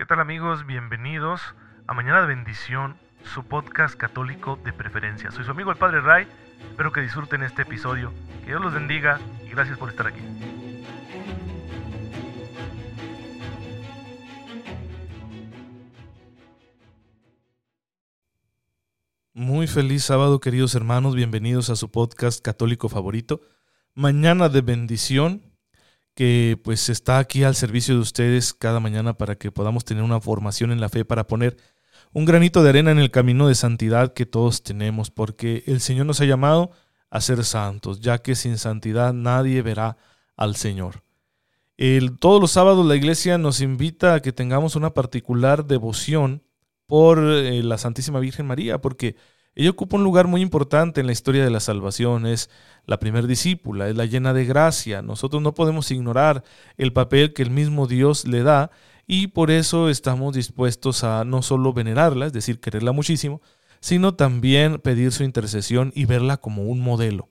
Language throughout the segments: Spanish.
¿Qué tal amigos? Bienvenidos a Mañana de Bendición, su podcast católico de preferencia. Soy su amigo el Padre Ray, espero que disfruten este episodio, que Dios los bendiga y gracias por estar aquí. Muy feliz sábado queridos hermanos, bienvenidos a su podcast católico favorito, Mañana de Bendición que pues está aquí al servicio de ustedes cada mañana para que podamos tener una formación en la fe, para poner un granito de arena en el camino de santidad que todos tenemos, porque el Señor nos ha llamado a ser santos, ya que sin santidad nadie verá al Señor. El, todos los sábados la iglesia nos invita a que tengamos una particular devoción por eh, la Santísima Virgen María, porque ella ocupa un lugar muy importante en la historia de la salvación, es la primer discípula, es la llena de gracia. Nosotros no podemos ignorar el papel que el mismo Dios le da y por eso estamos dispuestos a no solo venerarla, es decir, quererla muchísimo, sino también pedir su intercesión y verla como un modelo.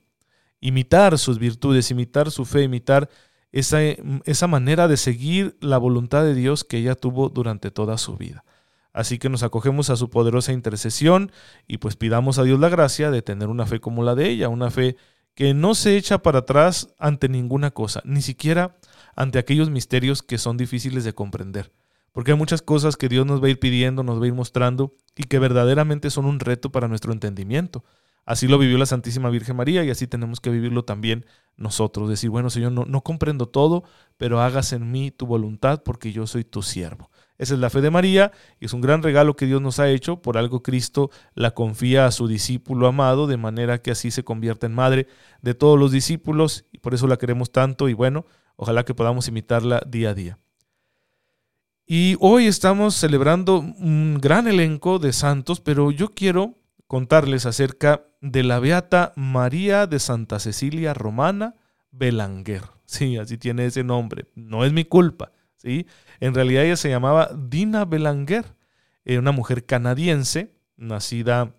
Imitar sus virtudes, imitar su fe, imitar esa, esa manera de seguir la voluntad de Dios que ella tuvo durante toda su vida. Así que nos acogemos a su poderosa intercesión y pues pidamos a Dios la gracia de tener una fe como la de ella, una fe que no se echa para atrás ante ninguna cosa, ni siquiera ante aquellos misterios que son difíciles de comprender. Porque hay muchas cosas que Dios nos va a ir pidiendo, nos va a ir mostrando y que verdaderamente son un reto para nuestro entendimiento. Así lo vivió la Santísima Virgen María y así tenemos que vivirlo también nosotros. Decir, bueno Señor, no, no comprendo todo, pero hagas en mí tu voluntad porque yo soy tu siervo. Esa es la fe de María y es un gran regalo que Dios nos ha hecho. Por algo Cristo la confía a su discípulo amado, de manera que así se convierta en madre de todos los discípulos y por eso la queremos tanto y bueno, ojalá que podamos imitarla día a día. Y hoy estamos celebrando un gran elenco de santos, pero yo quiero contarles acerca de la beata María de Santa Cecilia Romana Belanguer. Sí, así tiene ese nombre. No es mi culpa. ¿Sí? En realidad ella se llamaba Dina Belanger, eh, una mujer canadiense, nacida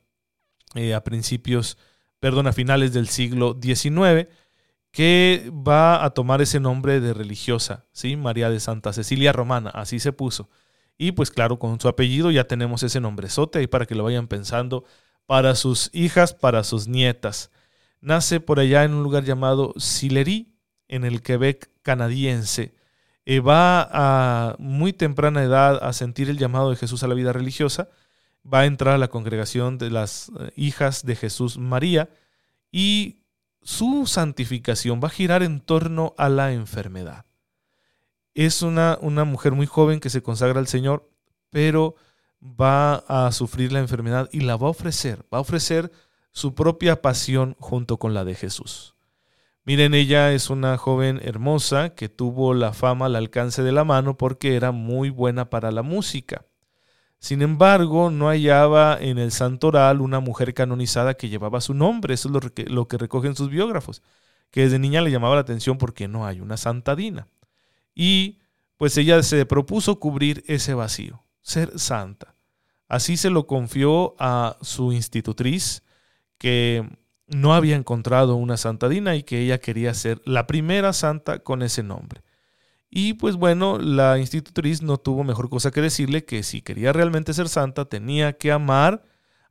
eh, a principios, perdón, a finales del siglo XIX, que va a tomar ese nombre de religiosa, ¿sí? María de Santa Cecilia Romana, así se puso. Y pues claro, con su apellido ya tenemos ese nombrezote ahí para que lo vayan pensando para sus hijas, para sus nietas. Nace por allá en un lugar llamado Sillery, en el Quebec canadiense. Eh, va a muy temprana edad a sentir el llamado de Jesús a la vida religiosa, va a entrar a la congregación de las eh, hijas de Jesús María y su santificación va a girar en torno a la enfermedad. Es una, una mujer muy joven que se consagra al Señor, pero va a sufrir la enfermedad y la va a ofrecer, va a ofrecer su propia pasión junto con la de Jesús. Miren, ella es una joven hermosa que tuvo la fama al alcance de la mano porque era muy buena para la música. Sin embargo, no hallaba en el santoral una mujer canonizada que llevaba su nombre, eso es lo que, recogen sus biógrafos, que desde niña le llamaba la atención porque no hay una santadina. Y pues ella se propuso cubrir ese vacío, ser santa. Así se lo confió a su institutriz, que no había encontrado una santadina y que ella quería ser la primera santa con ese nombre. Y pues bueno, la institutriz no tuvo mejor cosa que decirle que si quería realmente ser santa tenía que amar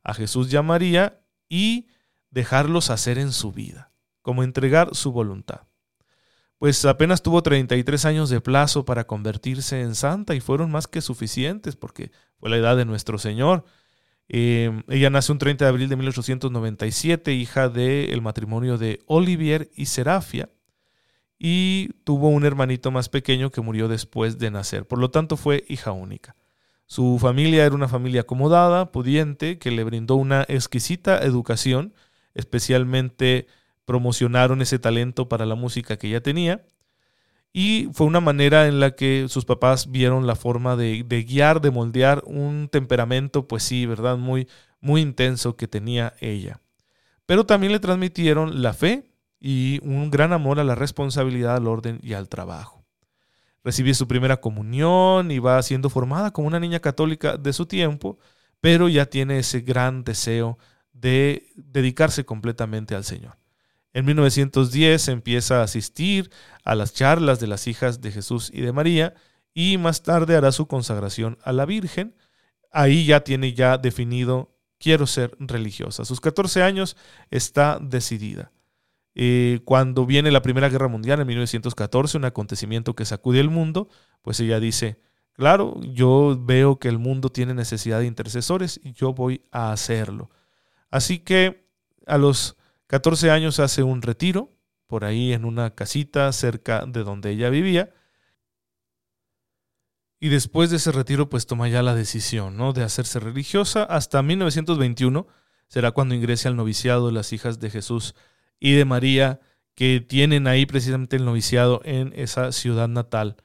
a Jesús y a María y dejarlos hacer en su vida, como entregar su voluntad. Pues apenas tuvo 33 años de plazo para convertirse en santa y fueron más que suficientes porque fue la edad de nuestro Señor. Em, ella nace un 30 de abril de 1897, hija del matrimonio de Olivier y Serafia, y tuvo un hermanito más pequeño que murió después de nacer. Por lo tanto, fue hija única. Su familia era una familia acomodada, pudiente, que le brindó una exquisita educación, especialmente promocionaron ese talento para la música que ella tenía y fue una manera en la que sus papás vieron la forma de, guiar, de moldear un temperamento, pues sí, ¿verdad? Muy, muy intenso que tenía ella. Pero también le transmitieron la fe y un gran amor a la responsabilidad, al orden y al trabajo. Recibió su primera comunión y va siendo formada como una niña católica de su tiempo, pero ya tiene ese gran deseo de dedicarse completamente al Señor. En 1910 empieza a asistir a las charlas de las hijas de Jesús y de María y más tarde hará su consagración a la Virgen. Ahí ya tiene ya definido, quiero ser religiosa. A sus 14 años está decidida. Eh, cuando viene la Primera Guerra Mundial en 1914, un acontecimiento que sacude el mundo, pues ella dice, claro, yo veo que el mundo tiene necesidad de intercesores y yo voy a hacerlo. Así que a los 14 años hace un retiro, por ahí en una casita cerca de donde ella vivía, y después de ese retiro pues toma ya la decisión ¿no? de hacerse religiosa. Hasta 1921 será cuando ingrese al noviciado de las hijas de Jesús y de María, que tienen ahí precisamente el noviciado en esa ciudad natal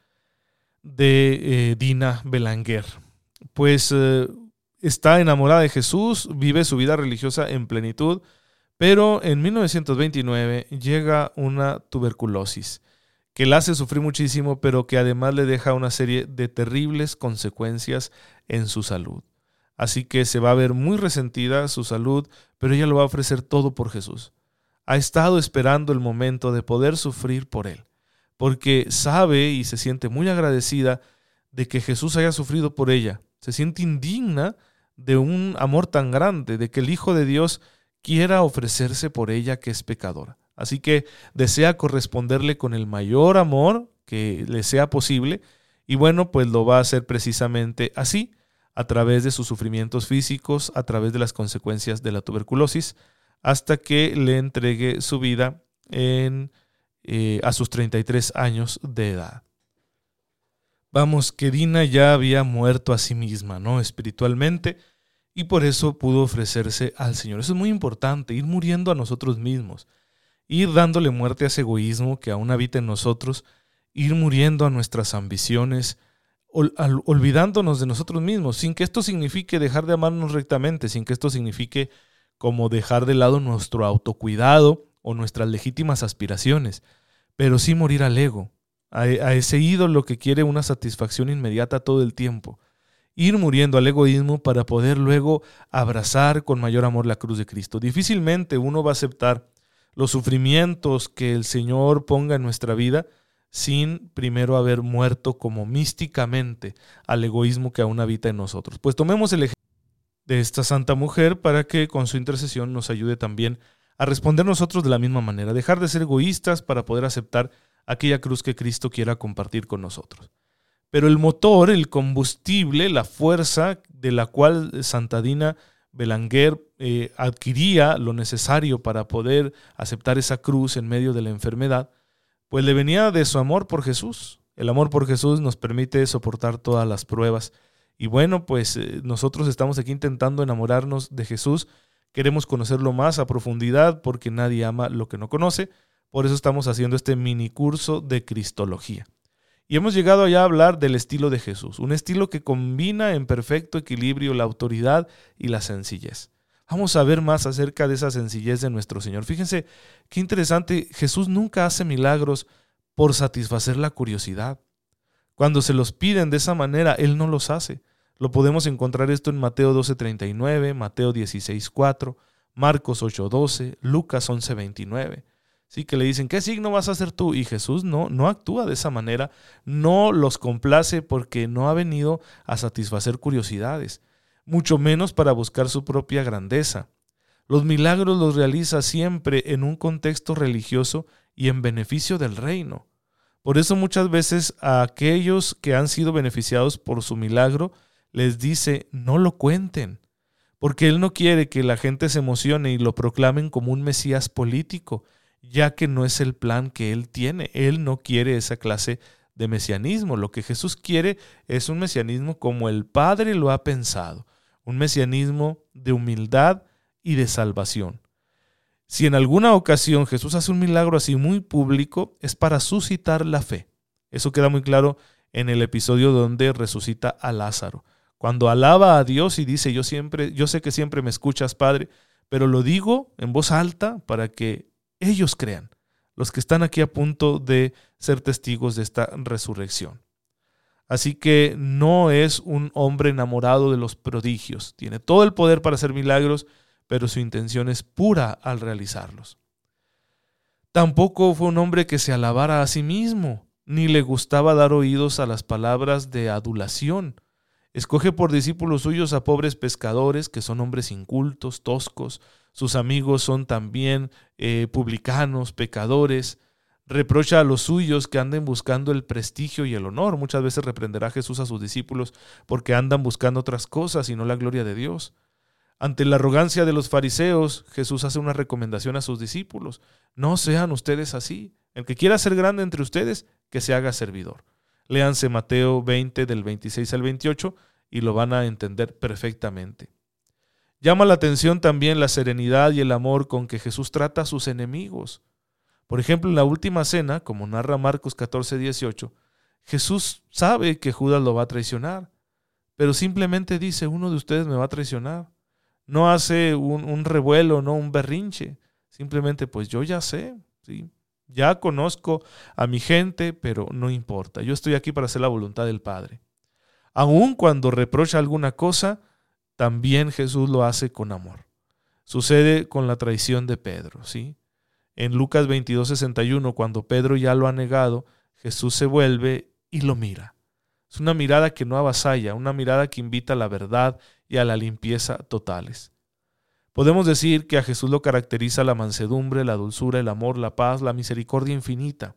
de eh, Dina Belanguer. Pues eh, está enamorada de Jesús, vive su vida religiosa en plenitud, pero en 1929 llega una tuberculosis que la hace sufrir muchísimo, pero que además le deja una serie de terribles consecuencias en su salud. Así que se va a ver muy resentida su salud, pero ella lo va a ofrecer todo por Jesús. Ha estado esperando el momento de poder sufrir por él, porque sabe y se siente muy agradecida de que Jesús haya sufrido por ella. Se siente indigna de un amor tan grande, de que el Hijo de Dios quiera ofrecerse por ella que es pecadora. Así que desea corresponderle con el mayor amor que le sea posible y bueno, pues lo va a hacer precisamente así, a través de sus sufrimientos físicos, a través de las consecuencias de la tuberculosis, hasta que le entregue su vida eh, a sus 33 años de edad. Vamos, que Dina ya había muerto a sí misma, ¿no? Espiritualmente, y por eso pudo ofrecerse al Señor. Eso es muy importante, ir muriendo a nosotros mismos ir dándole muerte a ese egoísmo que aún habita en nosotros, ir muriendo a nuestras ambiciones, olvidándonos de nosotros mismos, sin que esto signifique dejar de amarnos rectamente, sin que esto signifique como dejar de lado nuestro autocuidado o nuestras legítimas aspiraciones, pero sí morir al ego, a, a ese ídolo que quiere una satisfacción inmediata todo el tiempo ir muriendo al egoísmo para poder luego abrazar con mayor amor la cruz de Cristo. Difícilmente uno va a aceptar los sufrimientos que el Señor ponga en nuestra vida sin primero haber muerto como místicamente al egoísmo que aún habita en nosotros. Pues tomemos el ejemplo de esta santa mujer para que con su intercesión nos ayude también a responder nosotros de la misma manera, dejar de ser egoístas para poder aceptar aquella cruz que Cristo quiera compartir con nosotros. Pero el motor, el combustible, la fuerza de la cual Santa Dina Belanguer eh, adquiría lo necesario para poder aceptar esa cruz en medio de la enfermedad, pues le venía de su amor por Jesús. El amor por Jesús nos permite soportar todas las pruebas. Y bueno, pues eh, nosotros estamos aquí intentando enamorarnos de Jesús. Queremos conocerlo más a profundidad porque nadie ama lo que no conoce. Por eso estamos haciendo este mini curso de Cristología. Y hemos llegado ya a hablar del estilo de Jesús, un estilo que combina en perfecto equilibrio la autoridad y la sencillez. Vamos a ver más acerca de esa sencillez de nuestro Señor. Fíjense qué interesante, Jesús nunca hace milagros por satisfacer la curiosidad. Cuando se los piden de esa manera, Él no los hace. Lo podemos encontrar esto en Mateo 12:39, Mateo 16:4, Marcos 8:12, Lucas 11:29. Sí, que le dicen, ¿qué signo vas a hacer tú? Y Jesús no, no actúa de esa manera, no los complace porque no ha venido a satisfacer curiosidades, mucho menos para buscar su propia grandeza. Los milagros los realiza siempre en un contexto religioso y en beneficio del reino. Por eso muchas veces a aquellos que han sido beneficiados por su milagro les dice, no lo cuenten, porque Él no quiere que la gente se emocione y lo proclamen como un Mesías político, ya que no es el plan que Él tiene. Él no quiere esa clase de mesianismo. Lo que Jesús quiere es un mesianismo como el Padre lo ha pensado, un mesianismo de humildad y de salvación. Si en alguna ocasión Jesús hace un milagro así muy público, es para suscitar la fe. Eso queda muy claro en el episodio donde resucita a Lázaro. Cuando alaba a Dios y dice, yo siempre, yo sé que siempre me escuchas, Padre, pero lo digo en voz alta para que ellos crean, los que están aquí a punto de ser testigos de esta resurrección. Así que no es un hombre enamorado de los prodigios, tiene todo el poder para hacer milagros, pero su intención es pura al realizarlos. Tampoco fue un hombre que se alabara a sí mismo, ni le gustaba dar oídos a las palabras de adulación. Escoge por discípulos suyos a pobres pescadores, que son hombres incultos, toscos, sus amigos son también eh, publicanos, pecadores. Reprocha a los suyos que anden buscando el prestigio y el honor. Muchas veces reprenderá Jesús a sus discípulos porque andan buscando otras cosas y no la gloria de Dios. Ante la arrogancia de los fariseos, Jesús hace una recomendación a sus discípulos. No sean ustedes así. El que quiera ser grande entre ustedes, que se haga servidor. Léanse Mateo 20 del 26 al 28 y lo van a entender perfectamente. Llama la atención también la serenidad y el amor con que Jesús trata a sus enemigos. Por ejemplo, en la última cena, como narra Marcos 14, 18, Jesús sabe que Judas lo va a traicionar, pero simplemente dice, uno de ustedes me va a traicionar. No hace un, revuelo, no un berrinche. Simplemente, pues yo ya sé, ¿sí? ya conozco a mi gente, pero no importa. Yo estoy aquí para hacer la voluntad del Padre. Aun cuando reprocha alguna cosa, también Jesús lo hace con amor. Sucede con la traición de Pedro, ¿sí? En Lucas 22, 61, cuando Pedro ya lo ha negado, Jesús se vuelve y lo mira. Es una mirada que no avasalla, una mirada que invita a la verdad y a la limpieza totales. Podemos decir que a Jesús lo caracteriza la mansedumbre, la dulzura, el amor, la paz, la misericordia infinita.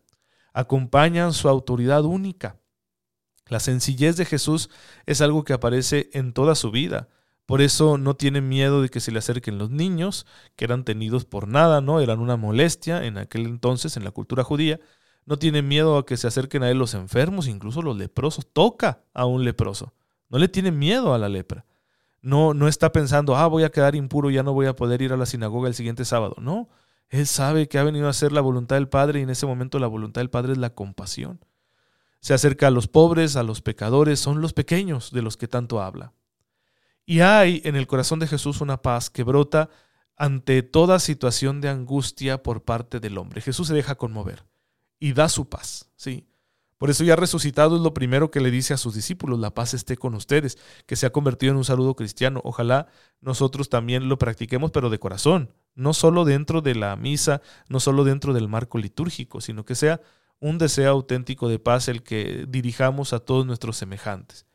Acompañan su autoridad única. La sencillez de Jesús es algo que aparece en toda su vida. Por eso no tiene miedo de que se le acerquen los niños, que eran tenidos por nada, ¿no? Eran una molestia en aquel entonces en la cultura judía. No tiene miedo a que se acerquen a él los enfermos, incluso los leprosos. Toca a un leproso. No le tiene miedo a la lepra. No, no está pensando, ah, voy a quedar impuro, ya no voy a poder ir a la sinagoga el siguiente sábado. No, él sabe que ha venido a hacer la voluntad del Padre y en ese momento la voluntad del Padre es la compasión. Se acerca a los pobres, a los pecadores, son los pequeños de los que tanto habla. Y hay en el corazón de Jesús una paz que brota ante toda situación de angustia por parte del hombre. Jesús se deja conmover y da su paz, ¿sí? Por eso ya resucitado es lo primero que le dice a sus discípulos, la paz esté con ustedes, que se ha convertido en un saludo cristiano. Ojalá nosotros también lo practiquemos, pero de corazón, no solo dentro de la misa, no solo dentro del marco litúrgico, sino que sea un deseo auténtico de paz el que dirijamos a todos nuestros semejantes.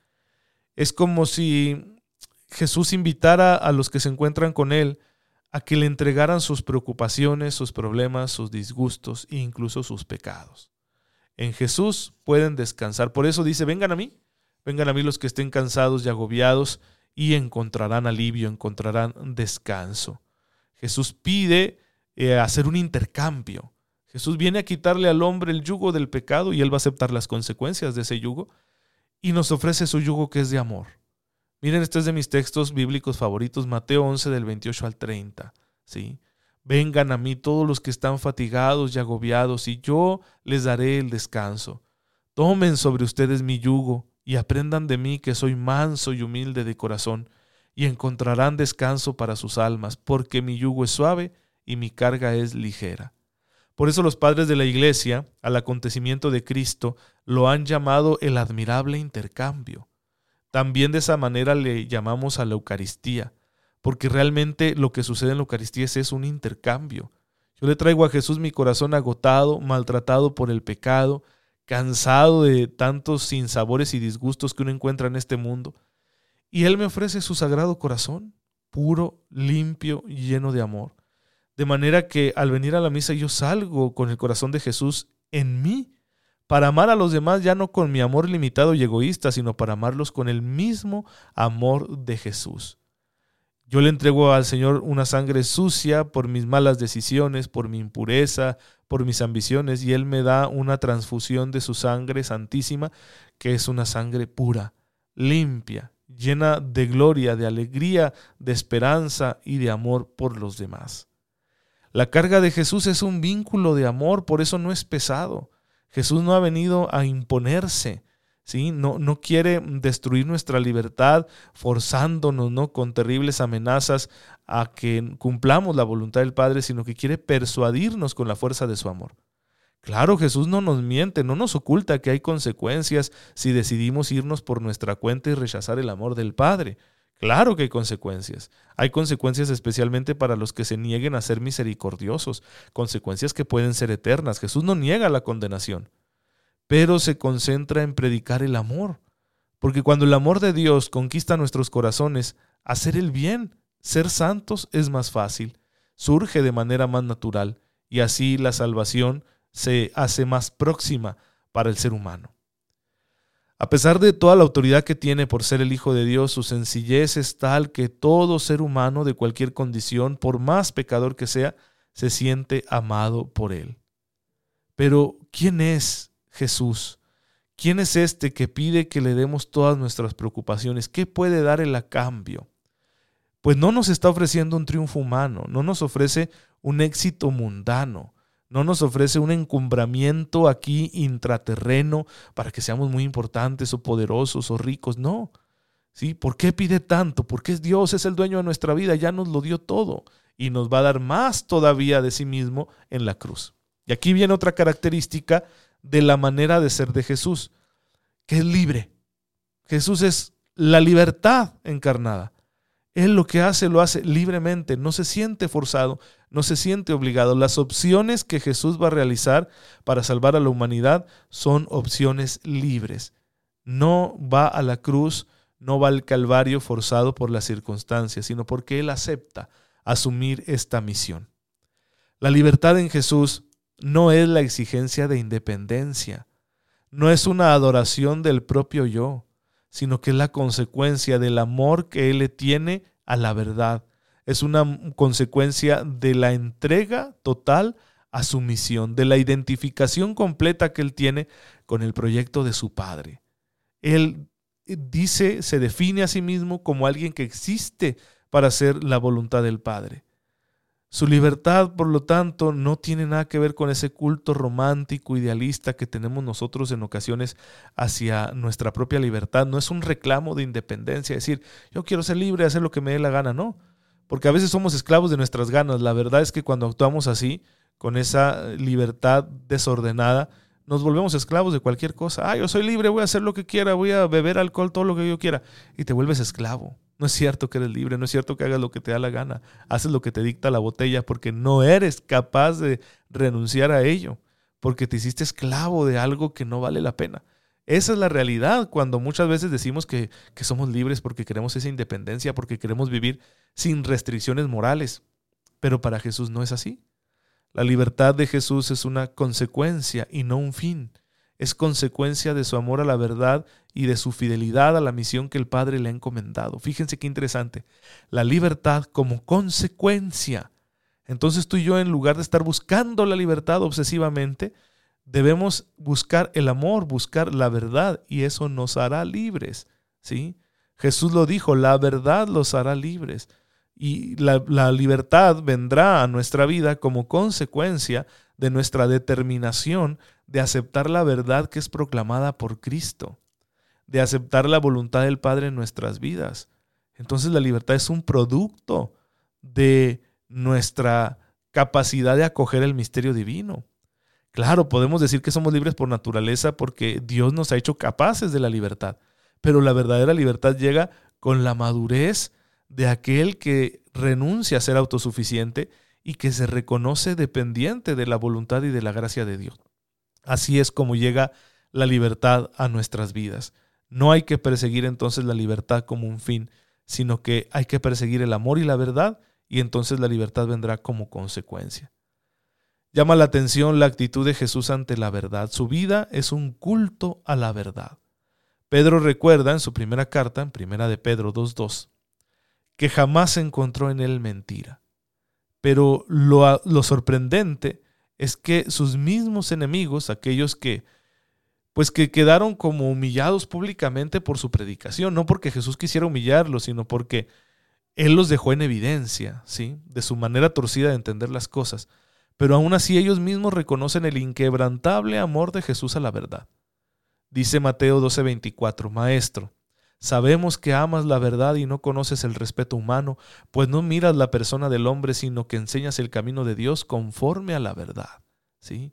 Es como si Jesús invitara a los que se encuentran con Él a que le entregaran sus preocupaciones, sus problemas, sus disgustos e incluso sus pecados. En Jesús pueden descansar. Por eso dice, vengan a mí, vengan a mí los que estén cansados y agobiados y encontrarán alivio, encontrarán descanso. Jesús pide eh, hacer un intercambio. Jesús viene a quitarle al hombre el yugo del pecado y él va a aceptar las consecuencias de ese yugo y nos ofrece su yugo que es de amor. Miren, este es de mis textos bíblicos favoritos, Mateo 11 del 28 al 30. ¿sí? Vengan a mí todos los que están fatigados y agobiados, y yo les daré el descanso. Tomen sobre ustedes mi yugo, y aprendan de mí que soy manso y humilde de corazón, y encontrarán descanso para sus almas, porque mi yugo es suave y mi carga es ligera. Por eso los padres de la Iglesia, al acontecimiento de Cristo, lo han llamado el admirable intercambio. También de esa manera le llamamos a la Eucaristía, porque realmente lo que sucede en la Eucaristía es, un intercambio. Yo le traigo a Jesús mi corazón agotado, maltratado por el pecado, cansado de tantos sinsabores y disgustos que uno encuentra en este mundo, y Él me ofrece su sagrado corazón, puro, limpio lleno de amor. De manera que al venir a la misa yo salgo con el corazón de Jesús en mí para amar a los demás ya no con mi amor limitado y egoísta, sino para amarlos con el mismo amor de Jesús. Yo le entrego al Señor una sangre sucia por mis malas decisiones, por mi impureza, por mis ambiciones, y Él me da una transfusión de su sangre santísima, que es una sangre pura, limpia, llena de gloria, de alegría, de esperanza y de amor por los demás. La carga de Jesús es un vínculo de amor, por eso no es pesado. Jesús no ha venido a imponerse, ¿sí? No, no quiere destruir nuestra libertad forzándonos, ¿no? Con terribles amenazas a que cumplamos la voluntad del Padre, sino que quiere persuadirnos con la fuerza de su amor. Claro, Jesús no nos miente, no nos oculta que hay consecuencias si decidimos irnos por nuestra cuenta y rechazar el amor del Padre. Claro que hay consecuencias. Hay consecuencias especialmente para los que se nieguen a ser misericordiosos, consecuencias que pueden ser eternas. Jesús no niega la condenación. pero se concentra en predicar el amor. Porque cuando el amor de Dios conquista nuestros corazones, hacer el bien, ser santos es más fácil, surge de manera más natural y así la salvación se hace más próxima para el ser humano. A pesar de toda la autoridad que tiene por ser el Hijo de Dios, su sencillez es tal que todo ser humano de cualquier condición, por más pecador que sea, se siente amado por Él. Pero, ¿quién es Jesús? ¿Quién es este que pide que le demos todas nuestras preocupaciones? ¿Qué puede dar Él a cambio? Pues no nos está ofreciendo un triunfo humano, no nos ofrece un éxito mundano, no nos ofrece un encumbramiento aquí intraterreno para que seamos muy importantes o poderosos o ricos. No. ¿Sí? ¿Por qué pide tanto? Porque Dios, es el dueño de nuestra vida, ya nos lo dio todo y nos va a dar más todavía de sí mismo en la cruz. Y aquí viene otra característica de la manera de ser de Jesús, que es libre. Jesús es la libertad encarnada. Él lo que hace lo hace libremente, no se siente forzado, no se siente obligado. Las opciones que Jesús va a realizar para salvar a la humanidad son opciones libres. No va a la cruz, no va al Calvario forzado por las circunstancias, sino porque Él acepta asumir esta misión. La libertad en Jesús no es la exigencia de independencia, no es una adoración del propio yo, sino que es la consecuencia del amor que Él le tiene a la verdad. Es una consecuencia de la entrega total a su misión, de la identificación completa que Él tiene con el proyecto de su Padre. Él dice, se define a sí mismo como alguien que existe para hacer la voluntad del Padre. Su libertad, por lo tanto, no tiene nada que ver con ese culto romántico, idealista que tenemos nosotros en ocasiones hacia nuestra propia libertad. No es un reclamo de independencia, decir, yo quiero ser libre, hacer lo que me dé la gana, no. Porque a veces somos esclavos de nuestras ganas. La verdad es que cuando actuamos así, con esa libertad desordenada, nos volvemos esclavos de cualquier cosa. Ah, yo soy libre, voy a hacer lo que quiera, voy a beber alcohol, todo lo que yo quiera. Y te vuelves esclavo. No es cierto que eres libre, no es cierto que hagas lo que te da la gana. Haces lo que te dicta la botella porque no eres capaz de renunciar a ello, porque te hiciste esclavo de algo que no vale la pena. Esa es la realidad cuando muchas veces decimos que, que somos libres porque queremos esa independencia, porque queremos vivir sin restricciones morales. Pero para Jesús no es así. La libertad de Jesús es una consecuencia y no un fin es consecuencia de su amor a la verdad y de su fidelidad a la misión que el Padre le ha encomendado. Fíjense qué interesante. La libertad como consecuencia. Entonces tú y yo, en lugar de estar buscando la libertad obsesivamente, debemos buscar el amor, buscar la verdad, y eso nos hará libres. ¿sí? Jesús lo dijo, la verdad los hará libres. Y la, la libertad vendrá a nuestra vida como consecuencia de nuestra determinación de aceptar la verdad que es proclamada por Cristo, de aceptar la voluntad del Padre en nuestras vidas. Entonces la libertad es un producto de nuestra capacidad de acoger el misterio divino. Claro, podemos decir que somos libres por naturaleza porque Dios nos ha hecho capaces de la libertad, pero la verdadera libertad llega con la madurez de aquel que renuncia a ser autosuficiente y que se reconoce dependiente de la voluntad y de la gracia de Dios. Así es como llega la libertad a nuestras vidas. No hay que perseguir entonces la libertad como un fin, sino que hay que perseguir el amor y la verdad y entonces la libertad vendrá como consecuencia. Llama la atención la actitud de Jesús ante la verdad. Su vida es un culto a la verdad. Pedro recuerda en su primera carta, en primera de Pedro 2.2, que jamás encontró en él mentira. Pero lo, lo sorprendente es que sus mismos enemigos, aquellos que pues que quedaron como humillados públicamente por su predicación, no porque Jesús quisiera humillarlos, sino porque él los dejó en evidencia, ¿sí? De su manera torcida de entender las cosas. Pero aún así ellos mismos reconocen el inquebrantable amor de Jesús a la verdad. Dice Mateo 12:24, Maestro, Sabemos que amas la verdad y no conoces el respeto humano, pues no miras la persona del hombre, sino que enseñas el camino de Dios conforme a la verdad. ¿Sí?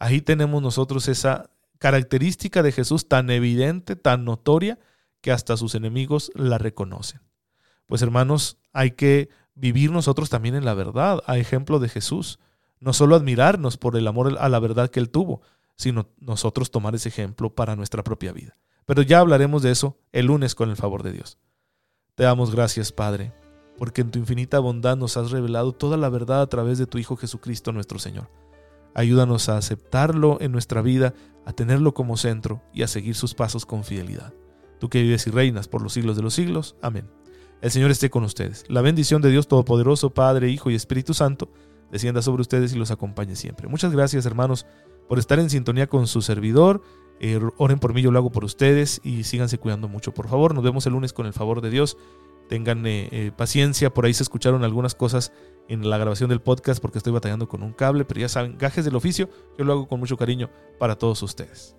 Ahí tenemos nosotros esa característica de Jesús tan evidente, tan notoria, que hasta sus enemigos la reconocen. Pues hermanos, hay que vivir nosotros también en la verdad, a ejemplo de Jesús. No solo admirarnos por el amor a la verdad que él tuvo, sino nosotros tomar ese ejemplo para nuestra propia vida. Pero ya hablaremos de eso el lunes con el favor de Dios. Te damos gracias, Padre, porque en tu infinita bondad nos has revelado toda la verdad a través de tu Hijo Jesucristo nuestro Señor. Ayúdanos a aceptarlo en nuestra vida, a tenerlo como centro y a seguir sus pasos con fidelidad. Tú que vives y reinas por los siglos de los siglos. Amén. El Señor esté con ustedes. La bendición de Dios Todopoderoso, Padre, Hijo y Espíritu Santo, descienda sobre ustedes y los acompañe siempre. Muchas gracias, hermanos, por estar en sintonía con su servidor. Eh, oren por mí, yo lo hago por ustedes y síganse cuidando mucho, por favor. Nos vemos el lunes con el favor de Dios. Tengan eh, eh, paciencia, por ahí se escucharon algunas cosas en la grabación del podcast porque estoy batallando con un cable, pero ya saben, gajes del oficio, yo lo hago con mucho cariño para todos ustedes.